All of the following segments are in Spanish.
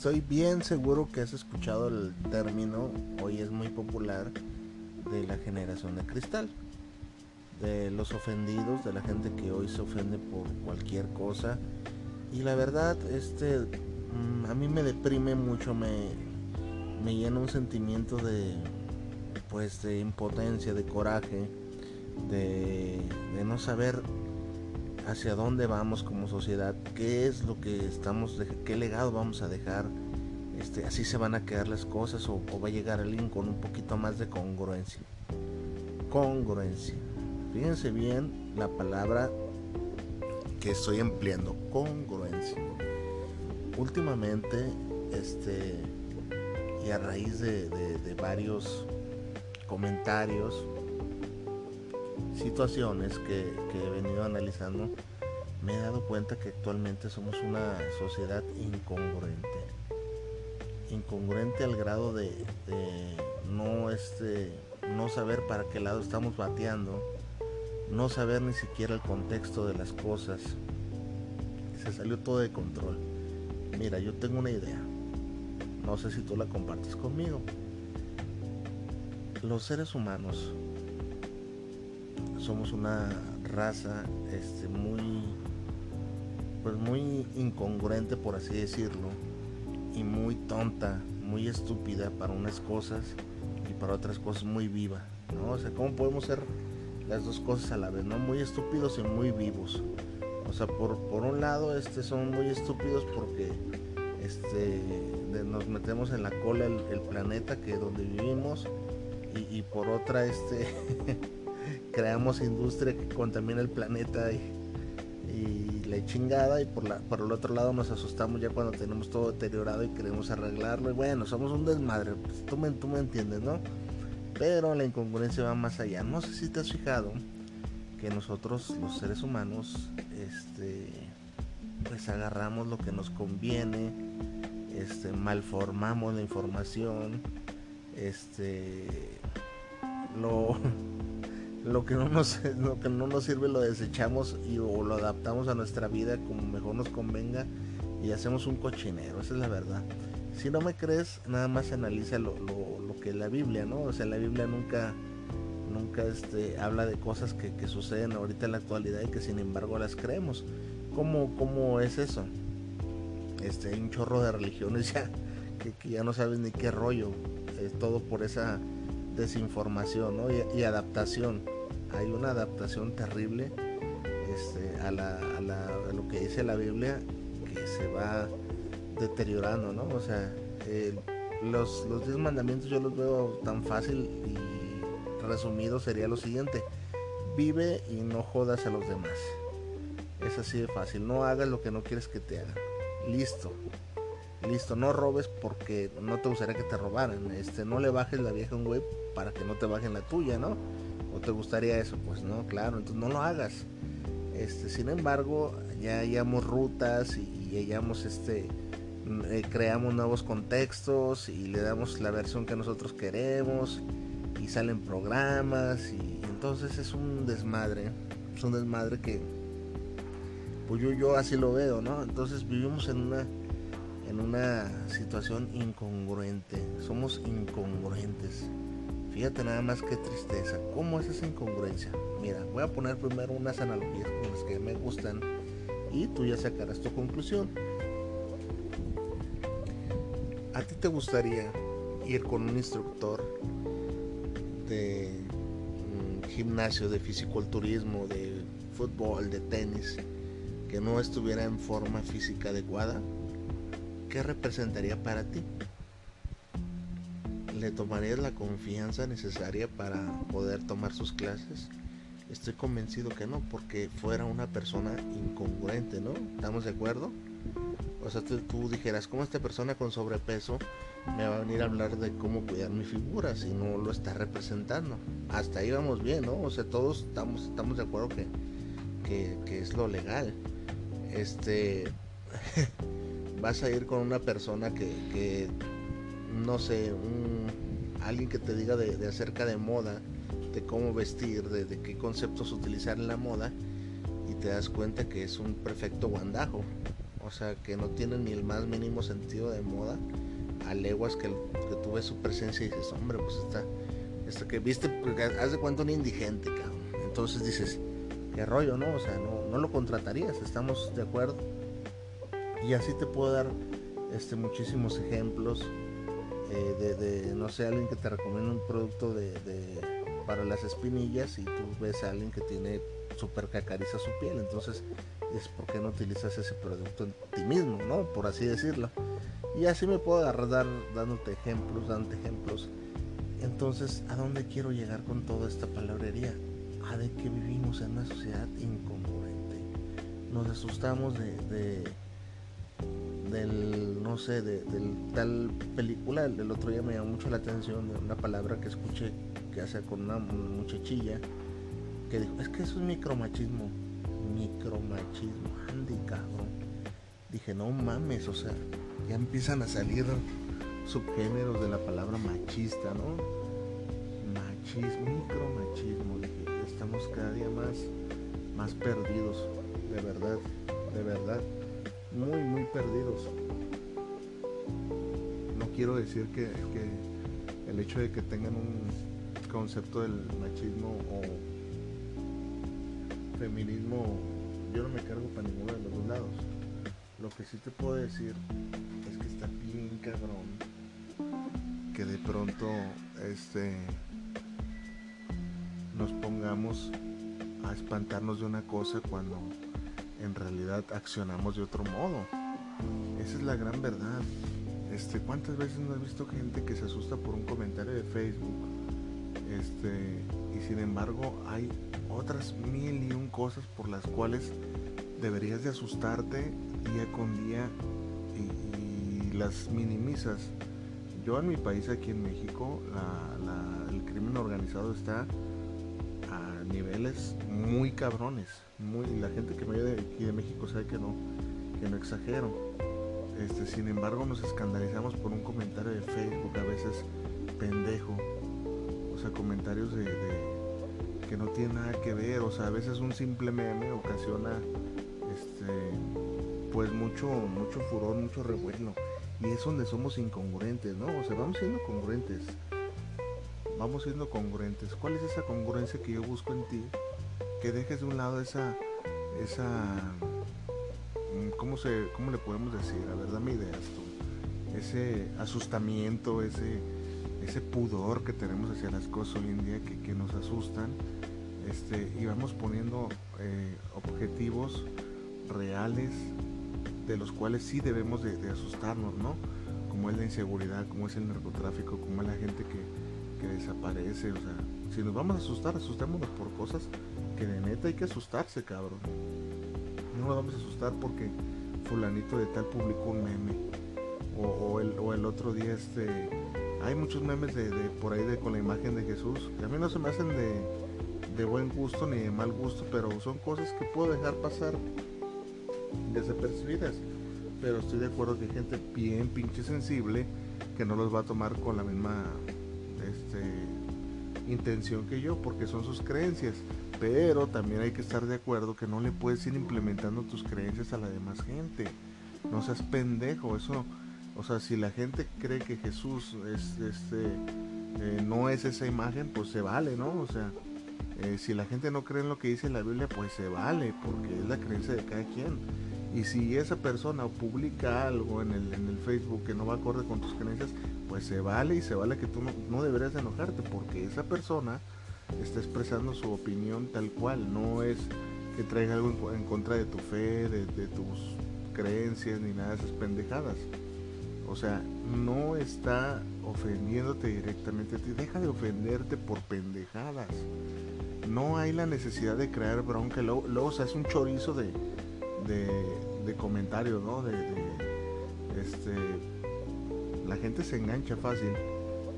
Estoy bien seguro que has escuchado el término, hoy es muy popular, de la generación de cristal. De los ofendidos, de la gente que hoy se ofende por cualquier cosa. Y la verdad, este, mm, a mí me deprime mucho, me, me llena un sentimiento de, pues, de impotencia, de coraje, de, de no saber hacia dónde vamos como sociedad, qué es lo que estamos, qué legado vamos a dejar, este, así se van a quedar las cosas o, va a llegar alguien con un poquito más de congruencia. Congruencia. Fíjense bien la palabra que estoy empleando, congruencia. Últimamente, este, y a raíz de, de varios comentarios, situaciones que, he venido analizando, me he dado cuenta que actualmente somos una sociedad incongruente. Incongruente al grado de, no, este, no saber para qué lado estamos bateando, no saber ni siquiera el contexto de las cosas. Se salió todo de control. Mira, yo tengo una idea. No sé si tú la compartes conmigo. Los seres humanos somos una raza este, muy, pues muy incongruente por así decirlo muy tonta, muy estúpida para unas cosas y para otras cosas muy viva, ¿no? O sea, ¿cómo podemos ser las dos cosas a la vez, ¿no? Muy estúpidos y muy vivos. O sea, por, por un lado, este, son muy estúpidos porque este, nos metemos en la cola el, planeta que donde vivimos y por otra, este, creamos industria que contamina el planeta y, la chingada y por, la, por el otro lado nos asustamos ya cuando tenemos todo deteriorado y queremos arreglarlo y bueno, somos un desmadre, pues, tú, me, tú me entiendes, ¿no? Pero la incongruencia va más allá. No sé si te has fijado que nosotros los seres humanos este pues agarramos lo que nos conviene, este malformamos la información, este lo lo que no nos, lo que no nos sirve lo desechamos y o lo adaptamos a nuestra vida como mejor nos convenga y hacemos un cochinero, esa es la verdad. Si no me crees, nada más analiza lo, lo, que es la Biblia, ¿no? O sea, la Biblia nunca, nunca este, habla de cosas que, que, suceden ahorita en la actualidad y que sin embargo las creemos. ¿Cómo, cómo es eso? Este, un chorro de religiones ya que, que ya no sabes ni qué rollo. Es todo por esa desinformación y, adaptación. Hay una adaptación terrible este, a, lo que dice la Biblia que se va deteriorando, ¿no? O sea, los, los diez mandamientos yo los veo tan fácil y resumido sería lo siguiente. Vive y no jodas a los demás. Es así de fácil. No hagas lo que no quieres que te hagan. Listo. Listo, no robes porque no te gustaría que te robaran. Este, no le bajes la vieja a un güey para que no te bajen la tuya, ¿no? ¿O te gustaría eso? Pues no, claro, entonces no lo hagas. Este, sin embargo, ya hallamos rutas y, hallamos este eh, creamos nuevos contextos y le damos la versión que nosotros queremos y salen programas y entonces es un desmadre, es un desmadre que pues yo, yo así lo veo, ¿no? Entonces vivimos en una en una situación incongruente. Somos incongruentes. Fíjate nada más que tristeza. ¿Cómo es esa incongruencia? Mira, voy a poner primero unas analogías con las que me gustan y tú ya sacarás tu conclusión. ¿A ti te gustaría ir con un instructor de mm, gimnasio de fisiculturismo, de fútbol, de tenis, que no estuviera en forma física adecuada, ¿qué representaría para ti? ¿Le tomarías la confianza necesaria para poder tomar sus clases? Estoy convencido que no, porque fuera una persona incongruente, ¿no? ¿Estamos de acuerdo? O sea, tú, dijeras, ¿cómo esta persona con sobrepeso me va a venir a hablar de cómo cuidar mi figura si no lo está representando? Hasta ahí vamos bien, ¿no? O sea, todos estamos, estamos de acuerdo que, que es lo legal. Este, vas a ir con una persona que, no sé, un, alguien que te diga de, acerca de moda, de cómo vestir, de, qué conceptos utilizar en la moda, y te das cuenta que es un perfecto guandajo. O sea, que no tiene ni el más mínimo sentido de moda. A leguas que, que tú ves su presencia y dices, hombre, pues está, está que viste, porque haz de cuenta un indigente, cabrón. Entonces dices, qué rollo, ¿no? O sea, no, no lo contratarías, estamos de acuerdo. Y así te puedo dar este, muchísimos ejemplos eh, de, no sé, alguien que te recomienda un producto de, para las espinillas y tú ves a alguien que tiene super cacariza su piel. Entonces, es por qué no utilizas ese producto en ti mismo, ¿no? Por así decirlo. Y así me puedo agarrar dándote ejemplos, dándote ejemplos. Entonces, ¿a dónde quiero llegar con toda esta palabrería? A de que vivimos en una sociedad incongruente. Nos asustamos de del, no sé, de, del tal película. El, otro día me llamó mucho la atención de una palabra que escuché que hace con una muchachilla que dijo, es que eso es micromachismo. Micromachismo, Andy, cabrón. Dije, no mames, o sea, ya empiezan a salir subgéneros de la palabra machista, ¿no? Machismo, micromachismo. Dije, estamos cada día más, más perdidos, de verdad, de verdad muy, muy perdidos. No quiero decir que, el hecho de que tengan un concepto del machismo o feminismo, yo no me cargo para ninguno de los dos lados. Lo que sí te puedo decir es que está bien cabrón que de pronto este nos pongamos a espantarnos de una cosa cuando en realidad accionamos de otro modo. Esa es la gran verdad. Este, ¿Cuántas veces no has visto gente que se asusta por un comentario de Facebook? Este, y sin embargo hay otras mil y un cosas por las cuales deberías de asustarte día con día y, las minimizas. Yo en mi país, aquí en México, el crimen organizado está niveles muy cabrones. Muy, la gente que me ve de aquí de México sabe que no, que no exagero. Este, sin embargo, nos escandalizamos por un comentario de Facebook, a veces pendejo. O sea, comentarios de, que no tienen nada que ver. O sea, a veces un simple meme ocasiona este pues mucho, mucho furor, mucho revuelo. Y es donde somos incongruentes, ¿no? O sea, vamos siendo congruentes vamos siendo congruentes. ¿Cuál es esa congruencia que yo busco en ti? Que dejes de un lado esa, esa, mm, ¿cómo, se, cómo le podemos decir? A ver, dame ideas tú. Ese asustamiento, ese, ese pudor que tenemos hacia las cosas hoy en día que, nos asustan. Este, y vamos poniendo eh, objetivos reales de los cuales sí debemos de, asustarnos, ¿no? Como es la inseguridad, como es el narcotráfico, como es la gente que, que desaparece. O sea, si nos vamos a asustar, asustémonos por cosas que de neta hay que asustarse, cabrón. No nos vamos a asustar porque fulanito de tal publicó un meme. O, el, otro día este hay muchos memes de, por ahí de con la imagen de Jesús que a mí no se me hacen de, de buen gusto ni de mal gusto pero son cosas que puedo dejar pasar desapercibidas pero estoy de acuerdo que hay gente bien pinche sensible que no los va a tomar con la misma este, intención que yo, porque son sus creencias. Pero también hay que estar de acuerdo que no le puedes ir implementando tus creencias a la demás gente. No seas pendejo, eso, o sea, si la gente cree que Jesús es, este, eh, no es esa imagen, pues se vale, ¿no? O sea, eh, si la gente no cree en lo que dice la Biblia, pues se vale, porque es la creencia de cada quien. Y si esa persona publica algo en el, en el Facebook que no va acorde con tus creencias, pues se vale y se vale que tú no, deberías enojarte porque esa persona está expresando su opinión tal cual, no es que traiga algo en, contra de tu fe, de, tus creencias, ni nada de esas pendejadas. O sea, no está ofendiéndote directamente a ti. Deja de ofenderte por pendejadas. No hay la necesidad de crear bronca. Luego, luego se hace un chorizo de, de, comentarios, ¿no? De, este, la gente se engancha fácil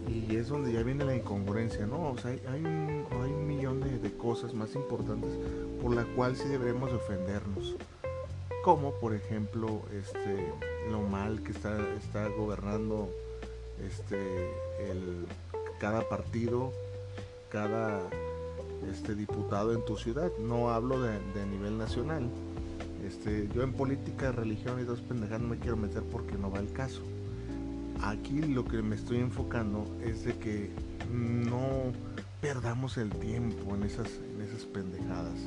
y es donde ya viene la incongruencia, ¿no? O sea, hay, un, hay un millón de, cosas más importantes por la cual sí debemos ofendernos. Como por ejemplo, este, lo mal que está, está gobernando este, el, cada partido, cada este, diputado en tu ciudad. No hablo de nivel nacional. Este, yo en política, religión y dos pendejadas no me quiero meter porque no va el caso. Aquí lo que me estoy enfocando es de que no perdamos el tiempo en esas, en esas pendejadas,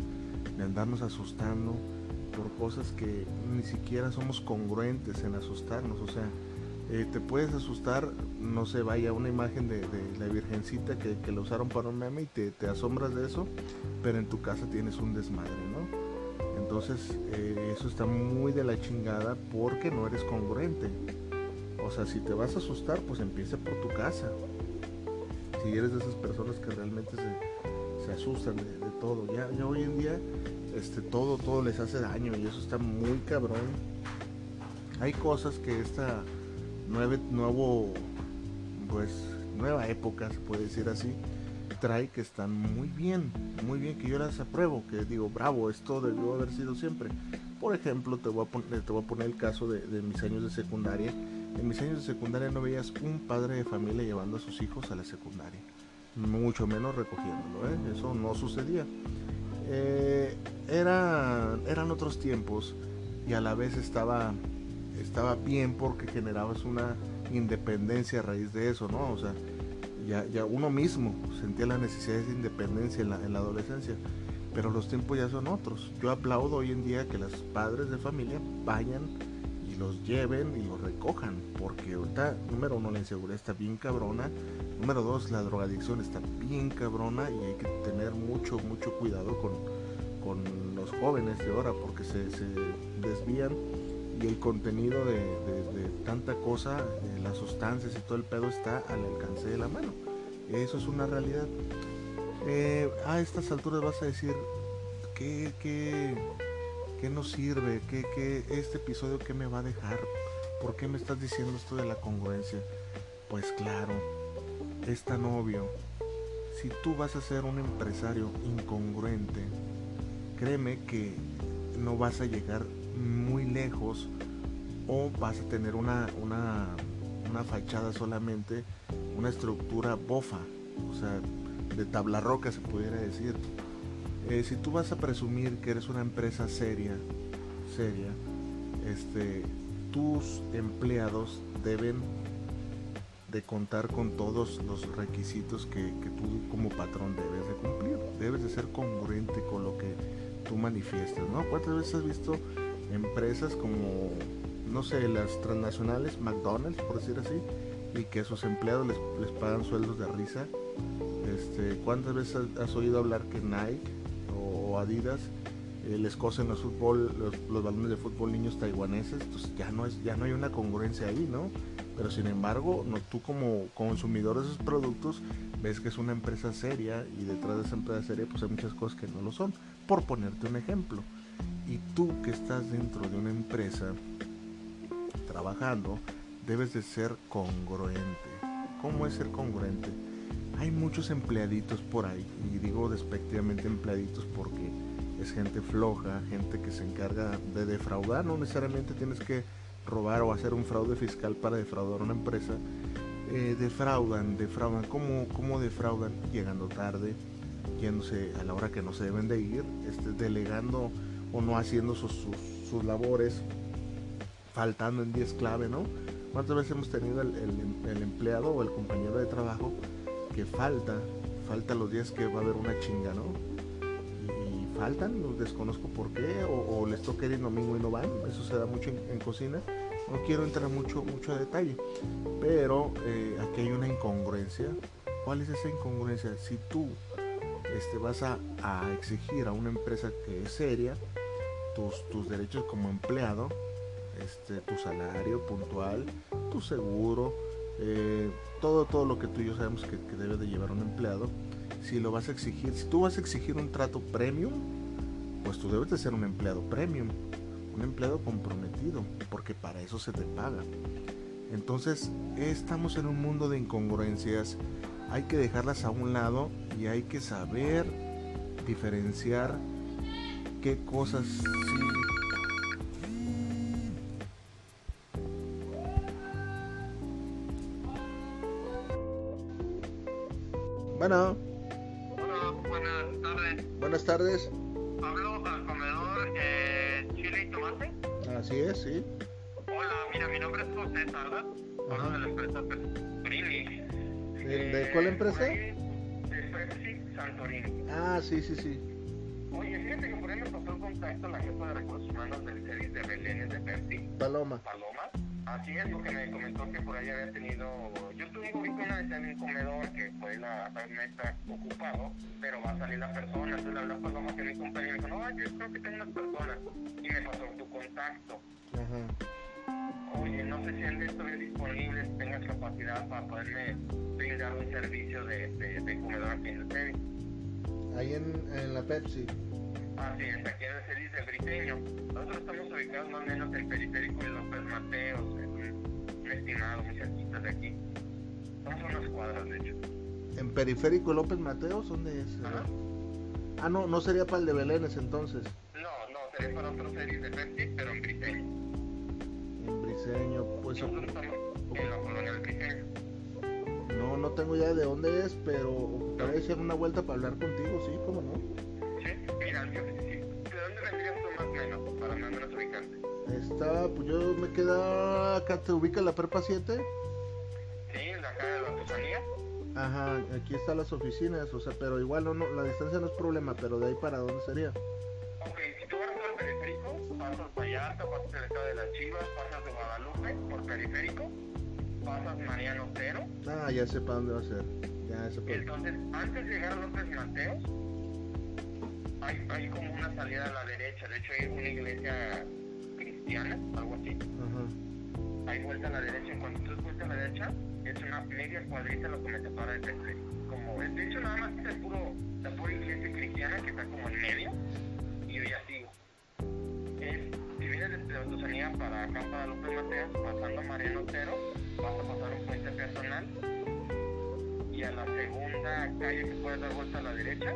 de andarnos asustando por cosas que ni siquiera somos congruentes en asustarnos. O sea, eh, te puedes asustar, no sé, vaya una imagen de, la Virgencita que, lo usaron para un meme y te, asombras de eso, pero en tu casa tienes un desmadre. Entonces, eh, eso está muy de la chingada porque no eres congruente. O sea, si te vas a asustar, pues empieza por tu casa. Si eres de esas personas que realmente se, asustan de, todo. Ya, hoy en día, este, todo, todo les hace daño y eso está muy cabrón. Hay cosas que esta nueve, nuevo, pues, nueva época, se puede decir así, trae que están muy bien, muy bien, que yo las apruebo, que digo, bravo, esto debió haber sido siempre. Por ejemplo, te voy a poner, te voy a poner el caso de, mis años de secundaria en mis años de secundaria no veías un padre de familia llevando a sus hijos a la secundaria, mucho menos recogiéndolo, ¿eh? eso no sucedía. Eh, era, eran otros tiempos y a la vez estaba, estaba bien porque generabas una independencia a raíz de eso, ¿no? O sea, ya, ya uno mismo sentía la necesidad de independencia en la, en la adolescencia, pero los tiempos ya son otros. Yo aplaudo hoy en día que los padres de familia vayan los lleven y los recojan, porque ahorita, número uno, la inseguridad está bien cabrona, número dos, la drogadicción está bien cabrona y hay que tener mucho, mucho cuidado con, con los jóvenes de ahora, porque se, desvían y el contenido de, tanta cosa, de las sustancias y todo el pedo está al alcance de la mano. Eso es una realidad. Eh, a estas alturas vas a decir, que qué, ¿Qué nos sirve? ¿Qué, este episodio qué me va a dejar? ¿Por qué me estás diciendo esto de la congruencia? Pues claro, es tan obvio. Si tú vas a ser un empresario incongruente, créeme que no vas a llegar muy lejos o vas a tener una, una, una fachada solamente, una estructura bofa, o sea, de tabla roca se pudiera decir. Eh, si tú vas a presumir que eres una empresa seria, seria, este, tus empleados deben de contar con todos los requisitos que, tú como patrón debes de cumplir. Debes de ser congruente con lo que tú manifiestas, ¿no? ¿Cuántas veces has visto empresas como, no sé, las transnacionales, McDonald's, por decir así, y que sus empleados les, pagan sueldos de risa? Este, ¿Cuántas veces has oído hablar que Nike Adidas eh, les cosen los fútbol, los, balones de fútbol niños taiwaneses, entonces ya no es, ya no hay una congruencia ahí, ¿no? Pero sin embargo, no, tú como consumidor de esos productos ves que es una empresa seria y detrás de esa empresa seria pues hay muchas cosas que no lo son. Por ponerte un ejemplo, y tú que estás dentro de una empresa trabajando, debes de ser congruente. ¿Cómo es ser congruente? hay muchos empleaditos por ahí, y digo despectivamente empleaditos porque es gente floja, gente que se encarga de defraudar, no necesariamente tienes que robar o hacer un fraude fiscal para defraudar una empresa, eh, defraudan, defraudan, ¿Cómo, ¿cómo defraudan? Llegando tarde, yéndose a la hora que no se deben de ir, este, delegando o no haciendo sus, sus, labores, faltando en 10 clave, ¿no? ¿Cuántas veces hemos tenido el, empleado o el compañero de trabajo que falta, falta los días que va a haber una chinga, ¿no? Y, faltan, los desconozco por qué, o, les toca el domingo y no van, eso se da mucho en, cocina. No quiero entrar mucho, mucho a detalle, pero eh, aquí hay una incongruencia. ¿Cuál es esa incongruencia? Si tú este, vas a, exigir a una empresa que es seria tus, derechos como empleado, este, tu salario puntual, tu seguro, eh, todo, todo lo que tú y yo sabemos que, que debe de llevar un empleado. Si lo vas a exigir, si tú vas a exigir un trato premium, pues tú debes de ser un empleado premium, un empleado comprometido, porque para eso se te paga. Entonces, estamos en un mundo de incongruencias, hay que dejarlas a un lado y hay que saber diferenciar qué cosas sí Bueno. Hola, buenas tardes. Buenas tardes. Hablo al comedor eh, Chile y Tomate. Así es, sí. Hola, mira, mi nombre es José Salas. Hablo de la empresa Santorini. ¿De, eh, cuál empresa? De Pepsi Santorini. Ah, sí, sí, sí. Oye, fíjate que por ahí me pasó el contacto la jefa de recursos humanos del servicio de Belén de Pepsi. Paloma. Paloma. Así es, porque me comentó que por ahí había tenido. Yo estuve vez en un comedor que pues la no está ocupado, pero va a salir la persona. Entonces le habló a Paloma que mi compañero me dijo, no, yo creo que tengo unas personas. Y me pasó tu contacto. Ajá. Oye, no sé si en esto es disponible, si tengas capacidad para poderme brindar un servicio de, de, de comedor aquí en el Ahí en, en la Pepsi. Así es, aquí en el CEDIS del Briteño. Nosotros estamos ubicados más o menos en Periférico y López Mateos, en un estimado muy cerquita de aquí. Estamos a unas cuadras, de hecho. ¿En Periférico López Mateos? ¿Dónde es? Ah, no, no sería para el de Belénes entonces. No, no, sería para otro CEDIS de Pepsi, pero en Briteño. En Briseño, pues... Nosotros estamos en la colonia del Briseño. No, no tengo idea de dónde es, pero para hacer una vuelta para hablar contigo, sí, cómo no. Mira, yo, ¿de dónde vendrías tú más o menos para más o menos ubicarte? Está, pues yo me queda acá, ¿te ubica la prepa 7? Sí, de acá de la artesanía. Ajá, aquí están las oficinas, o sea, pero igual no, no, la distancia no es problema, pero de ahí para dónde sería. Ok, si tú vas al periférico, pasas Vallarta, pasas el estado de las Chivas, pasas de Guadalupe por periférico, pasas Mariano Cero. Ah, ya sé para dónde va a ser. Ya sé para Entonces, antes de llegar a López Mateos, hay, hay como una salida a la derecha, de hecho hay una iglesia cristiana, algo así. Hay vuelta a la derecha, cuando tú vuelta a la derecha, es una media cuadrita lo que me separa de Petre. Como, de hecho nada más es el puro, la pura iglesia cristiana que está como en medio, y yo ya sigo. Desde Autosanía para acá, para López Mateos, pasando Mariano Otero, vas a pasar un puente personal, y a la segunda calle que puedes dar vuelta a la derecha,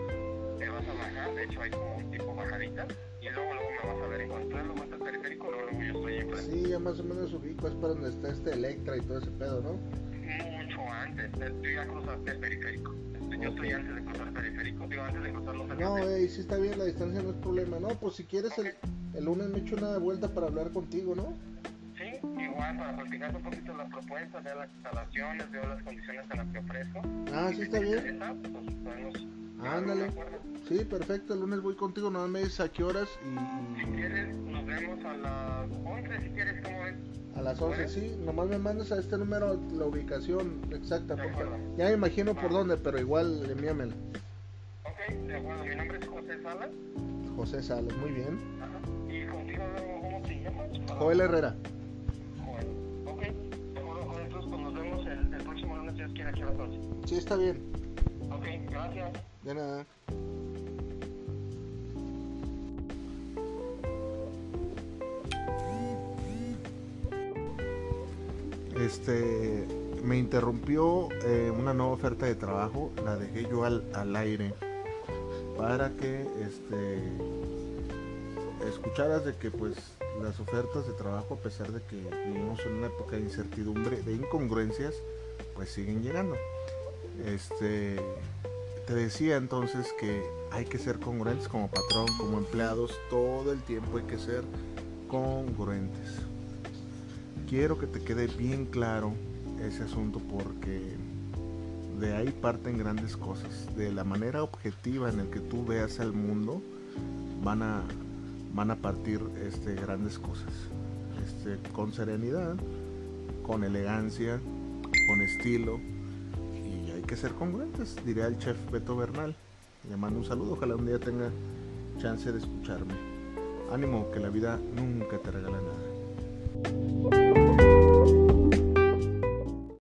te vas a bajar, de hecho hay como un tipo bajadita, y luego luego me vas a ver, en cuanto lo al periférico, luego, luego yo estoy enfrente. Sí, ya más o menos ubico, es para donde está este Electra y todo ese pedo, ¿no? Mucho antes, tú ya cruzaste el periférico. Yo estoy antes de cruzar el periférico, digo antes de cruzar los No, ey, sí está bien, la distancia no es problema. No, pues si quieres el, el lunes me echo una vuelta para hablar contigo, ¿no? Sí, igual para platicar un poquito las propuestas, ver las instalaciones, ver las condiciones en las que ofrezco. Ah, sí está bien. Pues podemos Ándale. Sí, perfecto. El lunes voy contigo. No me dices a qué horas. Y, Si quieres, nos vemos a las 11. Si quieres, ¿cómo ves? A las 11, sí. Nomás me mandas a este número la ubicación exacta. Ya me imagino por dónde, pero igual envíamela. Ok, de acuerdo. Mi nombre es José Salas. José Salas, muy bien. Joel Herrera. Joel. Ok, acuerdo. Entonces, pues nos vemos el, próximo lunes, si Dios quiere, aquí a las 11. Sí, está bien. Ok, gracias. De nada. Este me interrumpió eh, una nueva oferta de trabajo, la dejé yo al aire para que este escucharas de que pues las ofertas de trabajo a pesar de que vivimos en una época de incertidumbre, de incongruencias, pues siguen llegando. Este te decía entonces que hay que ser congruentes como patrón, como empleados, todo el tiempo hay que ser congruentes. Quiero que te quede bien claro ese asunto porque de ahí parten grandes cosas. De la manera objetiva en el que tú veas al mundo, van a, van a partir este, grandes cosas. Este, con serenidad, con elegancia, con estilo, que ser congruentes, diría el chef Beto Bernal. Le mando un saludo, ojalá un día tenga chance de escucharme. Ánimo, que la vida nunca te regala nada.